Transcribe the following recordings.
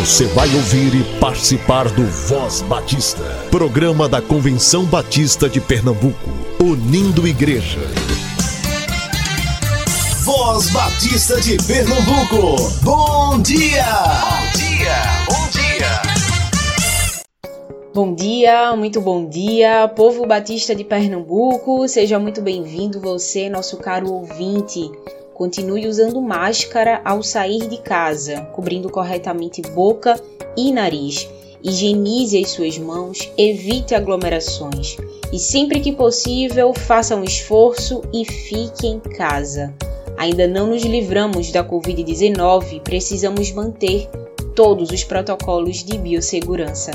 Você vai ouvir e participar do Voz Batista, programa da Convenção Batista de Pernambuco, unindo igreja. Voz Batista de Pernambuco, bom dia! Bom dia, bom dia! Bom dia, muito bom dia, povo batista de Pernambuco, seja muito bem-vindo você, nosso caro ouvinte. Continue usando máscara ao sair de casa, cobrindo corretamente boca e nariz. Higienize as suas mãos, evite aglomerações e sempre que possível faça um esforço e fique em casa. Ainda não nos livramos da Covid-19, precisamos manter todos os protocolos de biossegurança.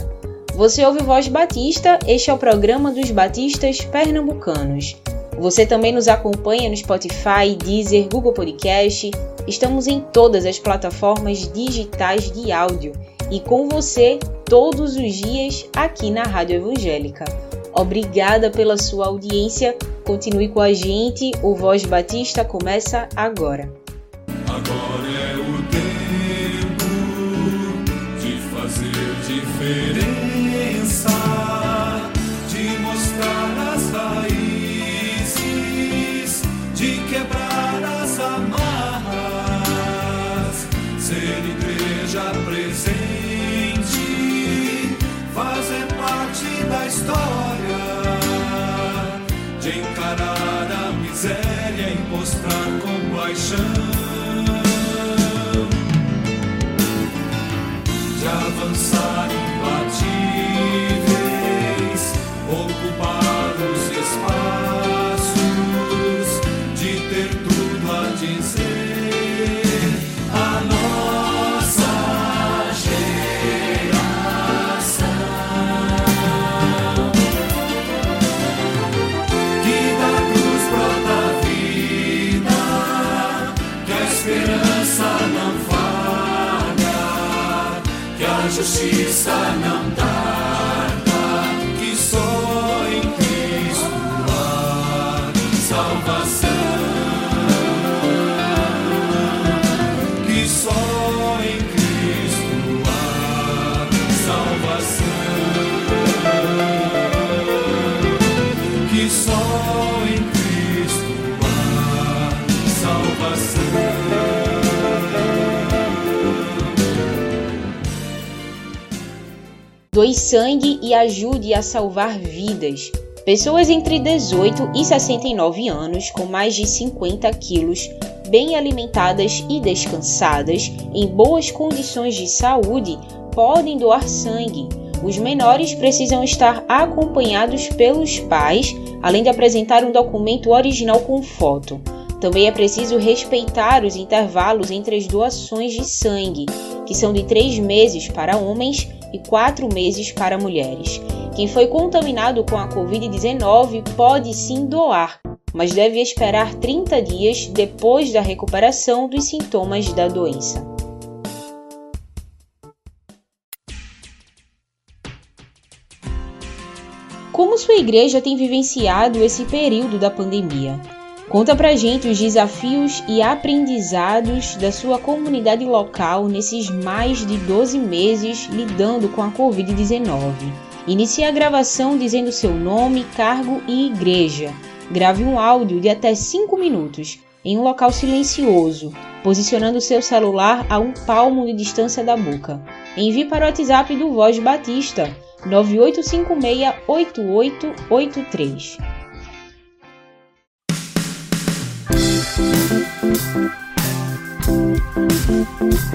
Você ouve Voz Batista, este é o programa dos Batistas Pernambucanos. Você também nos acompanha no Spotify, Deezer, Google Podcast. Estamos em todas as plataformas digitais de áudio e com você todos os dias aqui na Rádio Evangélica. Obrigada pela sua audiência. Continue com a gente. O Voz Batista começa agora. Agora é o tempo de fazer diferença, compaixão. de ćeš i sa Doe sangue e ajude a salvar vidas. Pessoas entre 18 e 69 anos, com mais de 50 quilos, bem alimentadas e descansadas, em boas condições de saúde, podem doar sangue. Os menores precisam estar acompanhados pelos pais, além de apresentar um documento original com foto. Também é preciso respeitar os intervalos entre as doações de sangue, que são de 3 meses para homens e 4 meses para mulheres. Quem foi contaminado com a Covid-19 pode sim doar, mas deve esperar 30 dias depois da recuperação dos sintomas da doença. Como sua igreja tem vivenciado esse período da pandemia? Conta pra gente os desafios e aprendizados da sua comunidade local nesses mais de 12 meses lidando com a Covid-19. Inicie a gravação dizendo seu nome, cargo e igreja. Grave um áudio de até 5 minutos em um local silencioso, posicionando seu celular a um palmo de distância da boca. Envie para o WhatsApp do Voz Batista 98568883. Louvor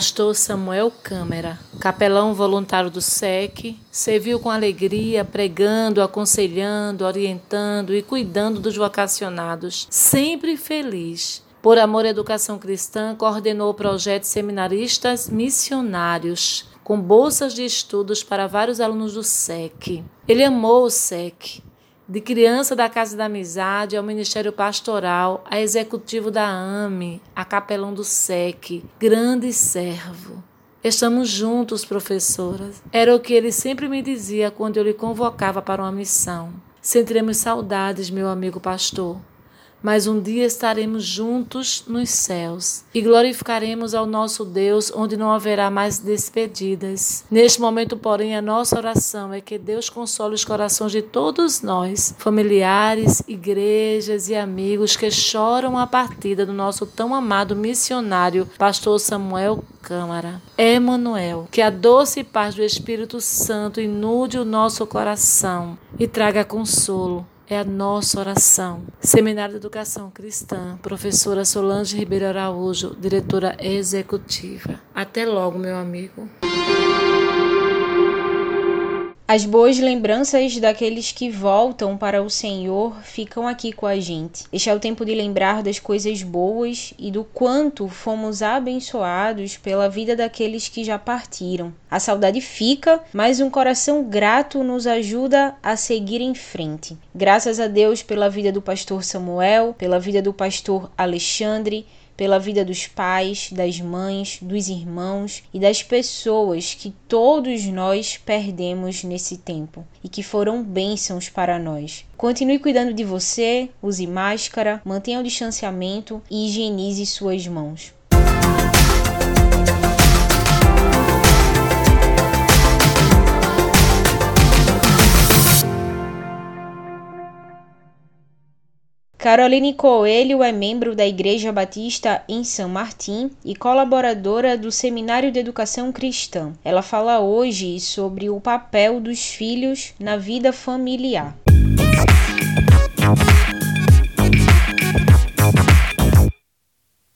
Pastor Samuel Câmara, capelão voluntário do SEC, serviu com alegria, pregando, aconselhando, orientando e cuidando dos vocacionados, sempre feliz. Por amor à educação cristã, coordenou o projeto Seminaristas Missionários, com bolsas de estudos para vários alunos do SEC. Ele amou o SEC, de criança da Casa da Amizade ao Ministério Pastoral, a executivo da AME, a capelão do SEC, grande servo. Estamos juntos, professoras. Era o que ele sempre me dizia quando eu lhe convocava para uma missão. Sentiremos saudades, meu amigo pastor mas um dia estaremos juntos nos céus e glorificaremos ao nosso Deus, onde não haverá mais despedidas. Neste momento, porém, a nossa oração é que Deus console os corações de todos nós, familiares, igrejas e amigos que choram a partida do nosso tão amado missionário, pastor Samuel Câmara. Emanuel, que a doce paz do Espírito Santo inude o nosso coração e traga consolo é a nossa oração. Seminário de Educação Cristã, professora Solange Ribeiro Araújo, diretora executiva. Até logo, meu amigo. As boas lembranças daqueles que voltam para o Senhor ficam aqui com a gente. Este é o tempo de lembrar das coisas boas e do quanto fomos abençoados pela vida daqueles que já partiram. A saudade fica, mas um coração grato nos ajuda a seguir em frente. Graças a Deus pela vida do pastor Samuel, pela vida do pastor Alexandre pela vida dos pais, das mães, dos irmãos e das pessoas que todos nós perdemos nesse tempo e que foram bênçãos para nós. Continue cuidando de você, use máscara, mantenha o distanciamento e higienize suas mãos. Caroline Coelho é membro da Igreja Batista em São Martim e colaboradora do Seminário de Educação Cristã. Ela fala hoje sobre o papel dos filhos na vida familiar.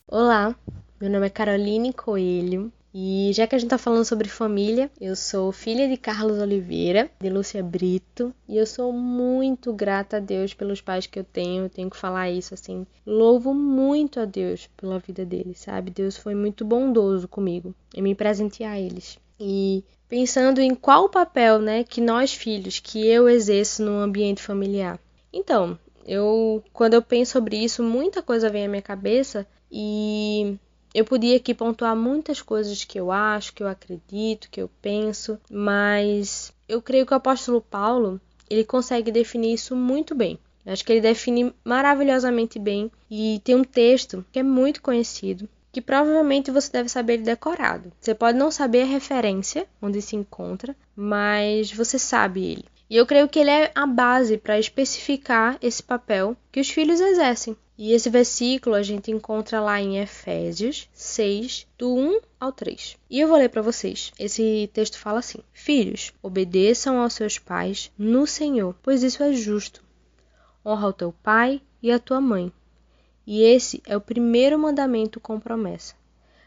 Olá, meu nome é Caroline Coelho, e já que a gente tá falando sobre família, eu sou filha de Carlos Oliveira, de Lúcia Brito, e eu sou muito grata a Deus pelos pais que eu tenho. Eu tenho que falar isso assim. Louvo muito a Deus pela vida deles, sabe? Deus foi muito bondoso comigo em me presentear eles. E pensando em qual papel, né, que nós filhos, que eu exerço no ambiente familiar. Então, eu quando eu penso sobre isso, muita coisa vem à minha cabeça e eu podia aqui pontuar muitas coisas que eu acho, que eu acredito, que eu penso, mas eu creio que o apóstolo Paulo, ele consegue definir isso muito bem. Eu acho que ele define maravilhosamente bem e tem um texto que é muito conhecido, que provavelmente você deve saber decorado. Você pode não saber a referência onde se encontra, mas você sabe ele. E eu creio que ele é a base para especificar esse papel que os filhos exercem. E esse versículo a gente encontra lá em Efésios 6, do 1 ao 3. E eu vou ler para vocês. Esse texto fala assim: Filhos, obedeçam aos seus pais no Senhor, pois isso é justo. Honra o teu pai e a tua mãe. E esse é o primeiro mandamento com promessa,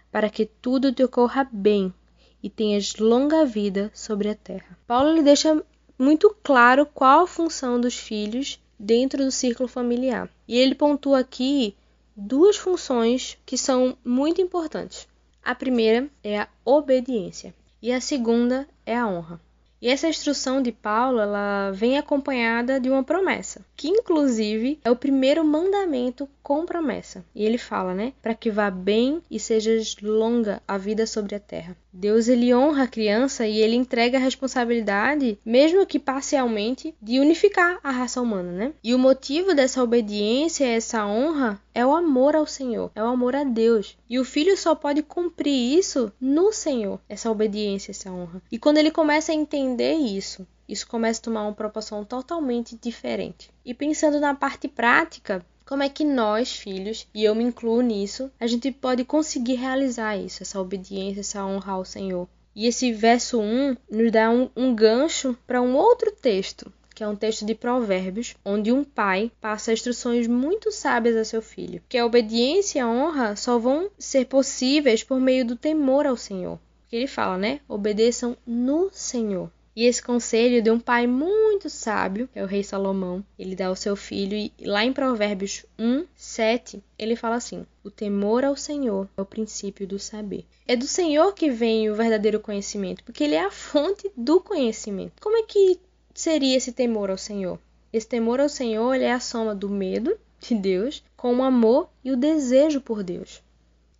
para que tudo te ocorra bem e tenhas longa vida sobre a terra. Paulo lhe deixa muito claro qual a função dos filhos dentro do círculo familiar. E ele pontua aqui duas funções que são muito importantes. A primeira é a obediência e a segunda é a honra. E essa instrução de Paulo, ela vem acompanhada de uma promessa, que inclusive é o primeiro mandamento com promessa. E ele fala, né, para que vá bem e seja longa a vida sobre a terra. Deus ele honra a criança e ele entrega a responsabilidade, mesmo que parcialmente, de unificar a raça humana, né? E o motivo dessa obediência, essa honra, é o amor ao Senhor, é o amor a Deus. E o filho só pode cumprir isso no Senhor, essa obediência, essa honra. E quando ele começa a entender isso, isso começa a tomar uma proporção totalmente diferente. E pensando na parte prática, como é que nós, filhos, e eu me incluo nisso, a gente pode conseguir realizar isso, essa obediência, essa honra ao Senhor. E esse verso 1 nos dá um, um gancho para um outro texto que é um texto de Provérbios, onde um pai passa instruções muito sábias a seu filho, que a obediência e a honra só vão ser possíveis por meio do temor ao Senhor. Porque ele fala, né? Obedeçam no Senhor. E esse conselho de um pai muito sábio, que é o rei Salomão, ele dá ao seu filho, e lá em Provérbios 1, 7, ele fala assim: O temor ao Senhor é o princípio do saber. É do Senhor que vem o verdadeiro conhecimento, porque ele é a fonte do conhecimento. Como é que seria esse temor ao Senhor? Esse temor ao Senhor é a soma do medo de Deus com o amor e o desejo por Deus.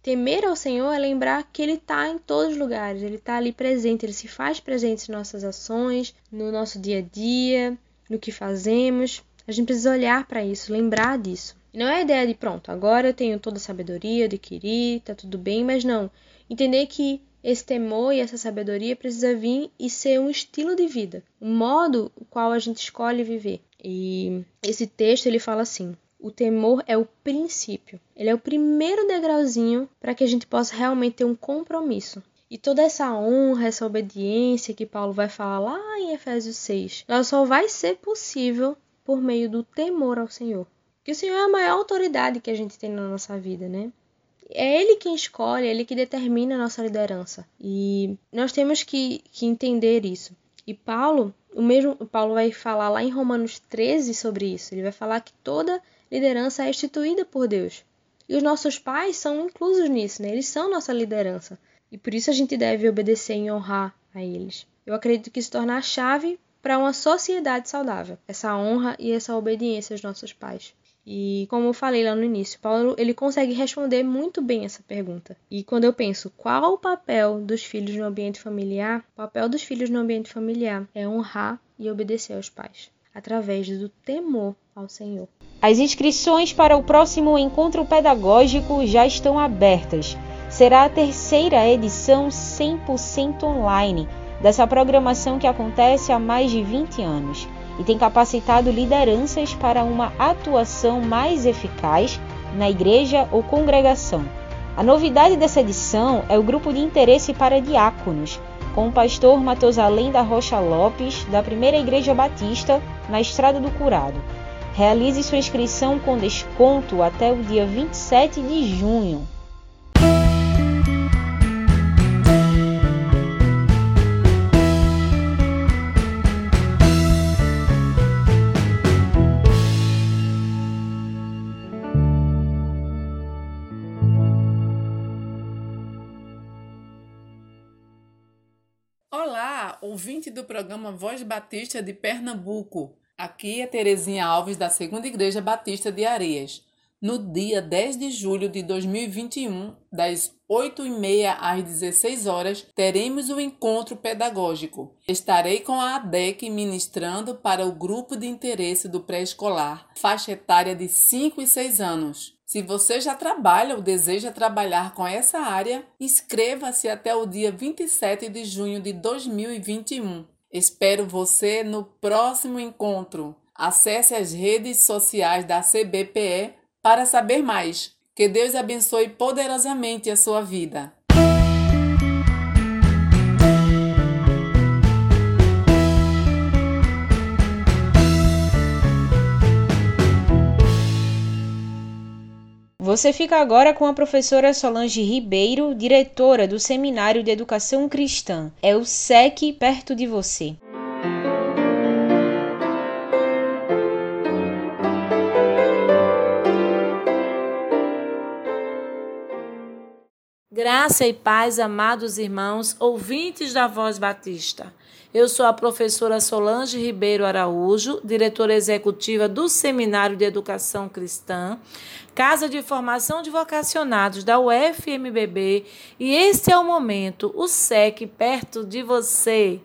Temer ao Senhor é lembrar que Ele está em todos os lugares, Ele está ali presente, Ele se faz presente em nossas ações, no nosso dia a dia, no que fazemos. A gente precisa olhar para isso, lembrar disso. Não é a ideia de pronto, agora eu tenho toda a sabedoria, adquiri, tá tudo bem, mas não. Entender que esse temor e essa sabedoria precisa vir e ser um estilo de vida, um modo o qual a gente escolhe viver. E esse texto ele fala assim: o temor é o princípio. Ele é o primeiro degrauzinho para que a gente possa realmente ter um compromisso. E toda essa honra, essa obediência que Paulo vai falar lá em Efésios 6, ela só vai ser possível por meio do temor ao Senhor. Que o Senhor é a maior autoridade que a gente tem na nossa vida, né? É Ele quem escolhe, é Ele que determina a nossa liderança. E nós temos que, que entender isso. E Paulo, o mesmo Paulo vai falar lá em Romanos 13 sobre isso. Ele vai falar que toda liderança é instituída por Deus. E os nossos pais são inclusos nisso, né? Eles são nossa liderança. E por isso a gente deve obedecer e honrar a eles. Eu acredito que isso torna a chave para uma sociedade saudável, essa honra e essa obediência aos nossos pais. E como eu falei lá no início, Paulo ele consegue responder muito bem essa pergunta. E quando eu penso qual o papel dos filhos no ambiente familiar, o papel dos filhos no ambiente familiar é honrar e obedecer aos pais, através do temor ao Senhor. As inscrições para o próximo encontro pedagógico já estão abertas. Será a terceira edição 100% online dessa programação que acontece há mais de 20 anos e tem capacitado lideranças para uma atuação mais eficaz na igreja ou congregação. A novidade dessa edição é o grupo de interesse para diáconos, com o pastor Matosalém da Rocha Lopes, da Primeira Igreja Batista, na Estrada do Curado. Realize sua inscrição com desconto até o dia 27 de junho. Olá, ouvinte do programa Voz Batista de Pernambuco. Aqui é Terezinha Alves da Segunda Igreja Batista de Areias. No dia 10 de julho de 2021, das 8h30 às 16 horas, teremos o encontro pedagógico. Estarei com a ADEC ministrando para o grupo de interesse do pré-escolar, faixa etária de 5 e 6 anos. Se você já trabalha ou deseja trabalhar com essa área, inscreva-se até o dia 27 de junho de 2021. Espero você no próximo encontro. Acesse as redes sociais da CBPE para saber mais. Que Deus abençoe poderosamente a sua vida. Você fica agora com a professora Solange Ribeiro, diretora do Seminário de Educação Cristã. É o SEC perto de você. Graça e paz, amados irmãos, ouvintes da Voz Batista. Eu sou a professora Solange Ribeiro Araújo, diretora executiva do Seminário de Educação Cristã, Casa de Formação de Vocacionados da UFMBB, e este é o momento, o SEC perto de você.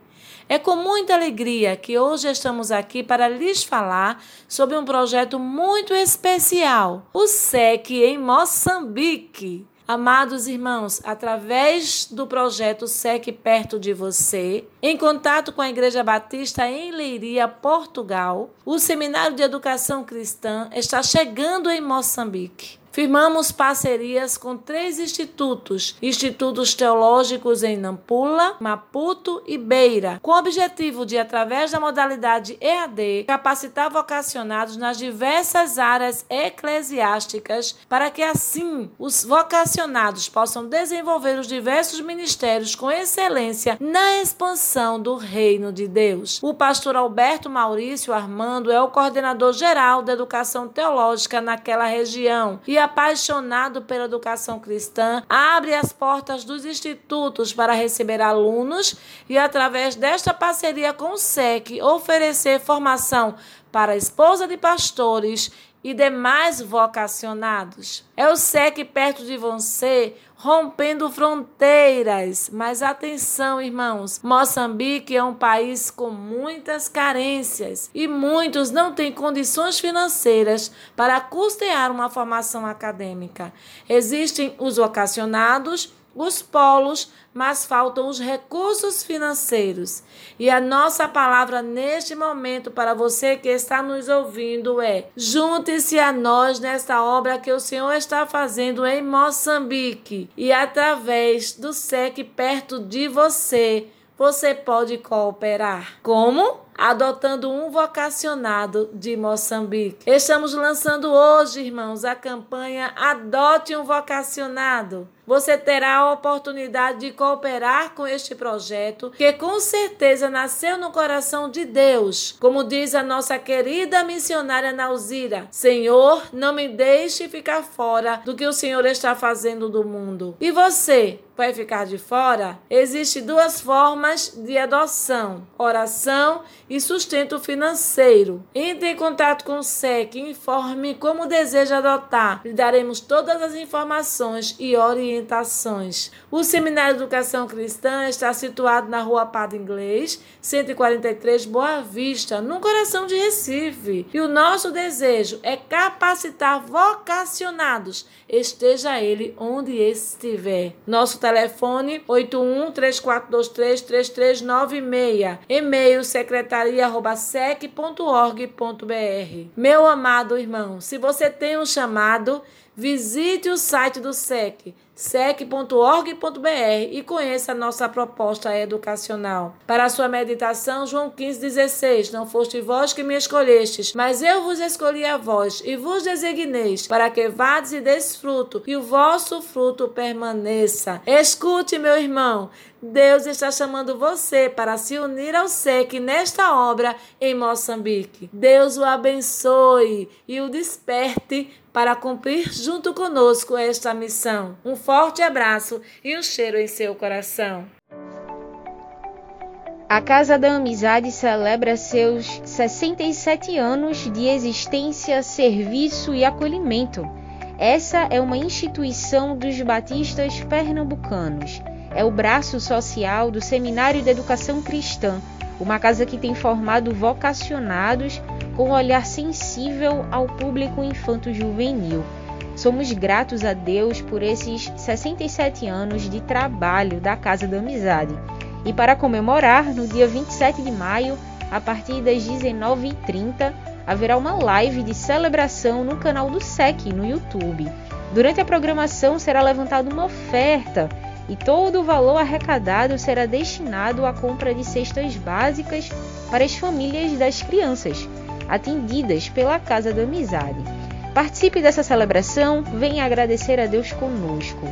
É com muita alegria que hoje estamos aqui para lhes falar sobre um projeto muito especial, o SEC em Moçambique. Amados irmãos, através do projeto SEC Perto de Você, em contato com a Igreja Batista em Leiria, Portugal, o Seminário de Educação Cristã está chegando em Moçambique. Firmamos parcerias com três institutos: institutos teológicos em Nampula, Maputo e Beira, com o objetivo de, através da modalidade EAD, capacitar vocacionados nas diversas áreas eclesiásticas, para que assim os vocacionados possam desenvolver os diversos ministérios com excelência na expansão do reino de Deus. O pastor Alberto Maurício Armando é o coordenador geral da educação teológica naquela região e apaixonado pela educação cristã, abre as portas dos institutos para receber alunos e, através desta parceria com o SEC, oferecer formação para a esposa de pastores e demais vocacionados. É o SEC perto de você, rompendo fronteiras. Mas atenção, irmãos, Moçambique é um país com muitas carências e muitos não têm condições financeiras para custear uma formação acadêmica. Existem os vocacionados os polos, mas faltam os recursos financeiros. E a nossa palavra neste momento para você que está nos ouvindo é: junte-se a nós nesta obra que o Senhor está fazendo em Moçambique e através do SEC perto de você, você pode cooperar. Como? adotando um vocacionado de Moçambique. Estamos lançando hoje, irmãos, a campanha Adote um Vocacionado. Você terá a oportunidade de cooperar com este projeto, que com certeza nasceu no coração de Deus. Como diz a nossa querida missionária Nauzira: Senhor, não me deixe ficar fora do que o Senhor está fazendo do mundo. E você, vai ficar de fora? Existem duas formas de adoção: oração e sustento financeiro. Entre em contato com o SEC informe como deseja adotar. Lhe daremos todas as informações e orientações. O Seminário de Educação Cristã está situado na Rua Padre Inglês, 143 Boa Vista, no coração de Recife. E o nosso desejo é capacitar vocacionados, esteja ele onde estiver. Nosso telefone 81 3423 3396. E-mail secretaria.sec.org.br. Meu amado irmão, se você tem um chamado, visite o site do SEC sec.org.br e conheça a nossa proposta educacional. Para a sua meditação, João 15,16 Não foste vós que me escolhestes, mas eu vos escolhi a vós e vos designeis para que vades e desfruto e o vosso fruto permaneça. Escute, meu irmão, Deus está chamando você para se unir ao SEC nesta obra em Moçambique. Deus o abençoe e o desperte para cumprir junto conosco esta missão. Um forte abraço e um cheiro em seu coração. A Casa da Amizade celebra seus 67 anos de existência, serviço e acolhimento. Essa é uma instituição dos batistas pernambucanos. É o braço social do Seminário de Educação Cristã, uma casa que tem formado vocacionados com um olhar sensível ao público infanto-juvenil. Somos gratos a Deus por esses 67 anos de trabalho da Casa da Amizade. E para comemorar, no dia 27 de maio, a partir das 19h30, haverá uma live de celebração no canal do SEC no YouTube. Durante a programação será levantada uma oferta e todo o valor arrecadado será destinado à compra de cestas básicas para as famílias das crianças, atendidas pela Casa da Amizade. Participe dessa celebração, venha agradecer a Deus conosco.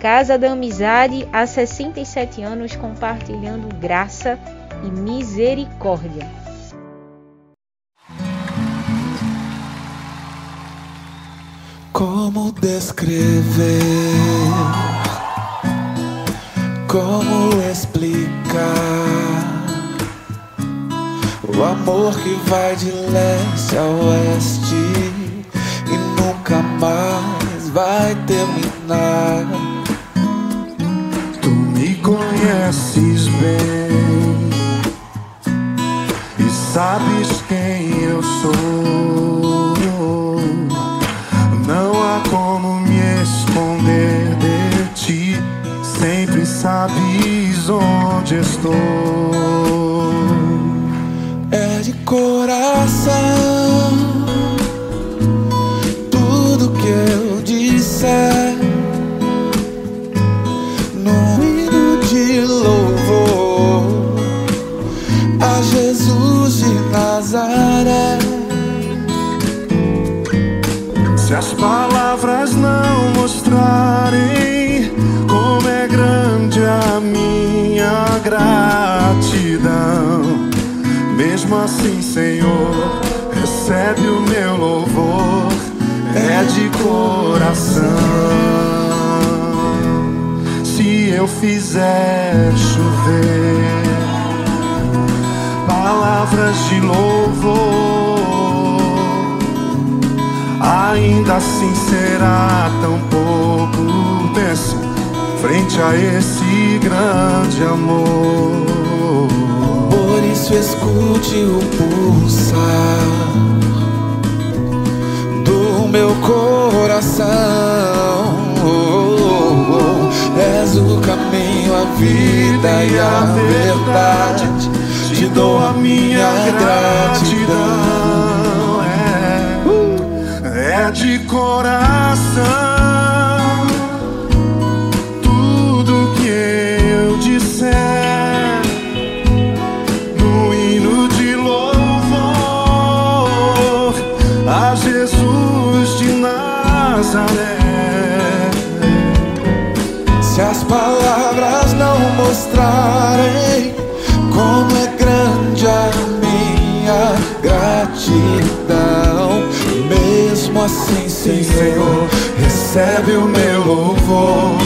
Casa da Amizade, há 67 anos compartilhando graça e misericórdia. Como descrever? Como explicar o amor que vai de leste a oeste? nunca mais vai terminar. Tu me conheces bem e sabes quem eu sou. Não há como me esconder sabes onde estou. É de coração mesmo assim, Senhor, recebe o meu louvor, é de coração. Se eu fizer chover palavras de louvor ainda assim será tão pouco. Pense frente a esse grande amor. Isso escute o pulsar do meu coração. És o caminho, a vida e a verdade. Te dou a minha gratidão. É de coração Nazaré. Se as palavras não mostrarem como é grande a minha gratidão, mesmo assim, Senhor, recebe o meu louvor,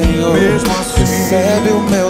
Senhor, Mesmo assim, recebe o meu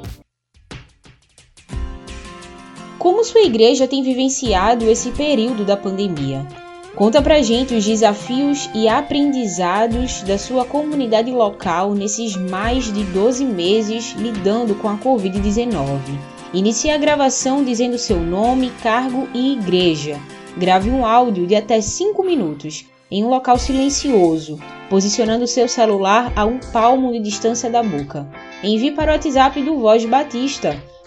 Como sua igreja tem vivenciado esse período da pandemia? Conta pra gente os desafios e aprendizados da sua comunidade local nesses mais de 12 meses lidando com a Covid-19. Inicie a gravação dizendo seu nome, cargo e igreja. Grave um áudio de até 5 minutos em um local silencioso, posicionando seu celular a um palmo de distância da boca. Envie para o WhatsApp do Voz Batista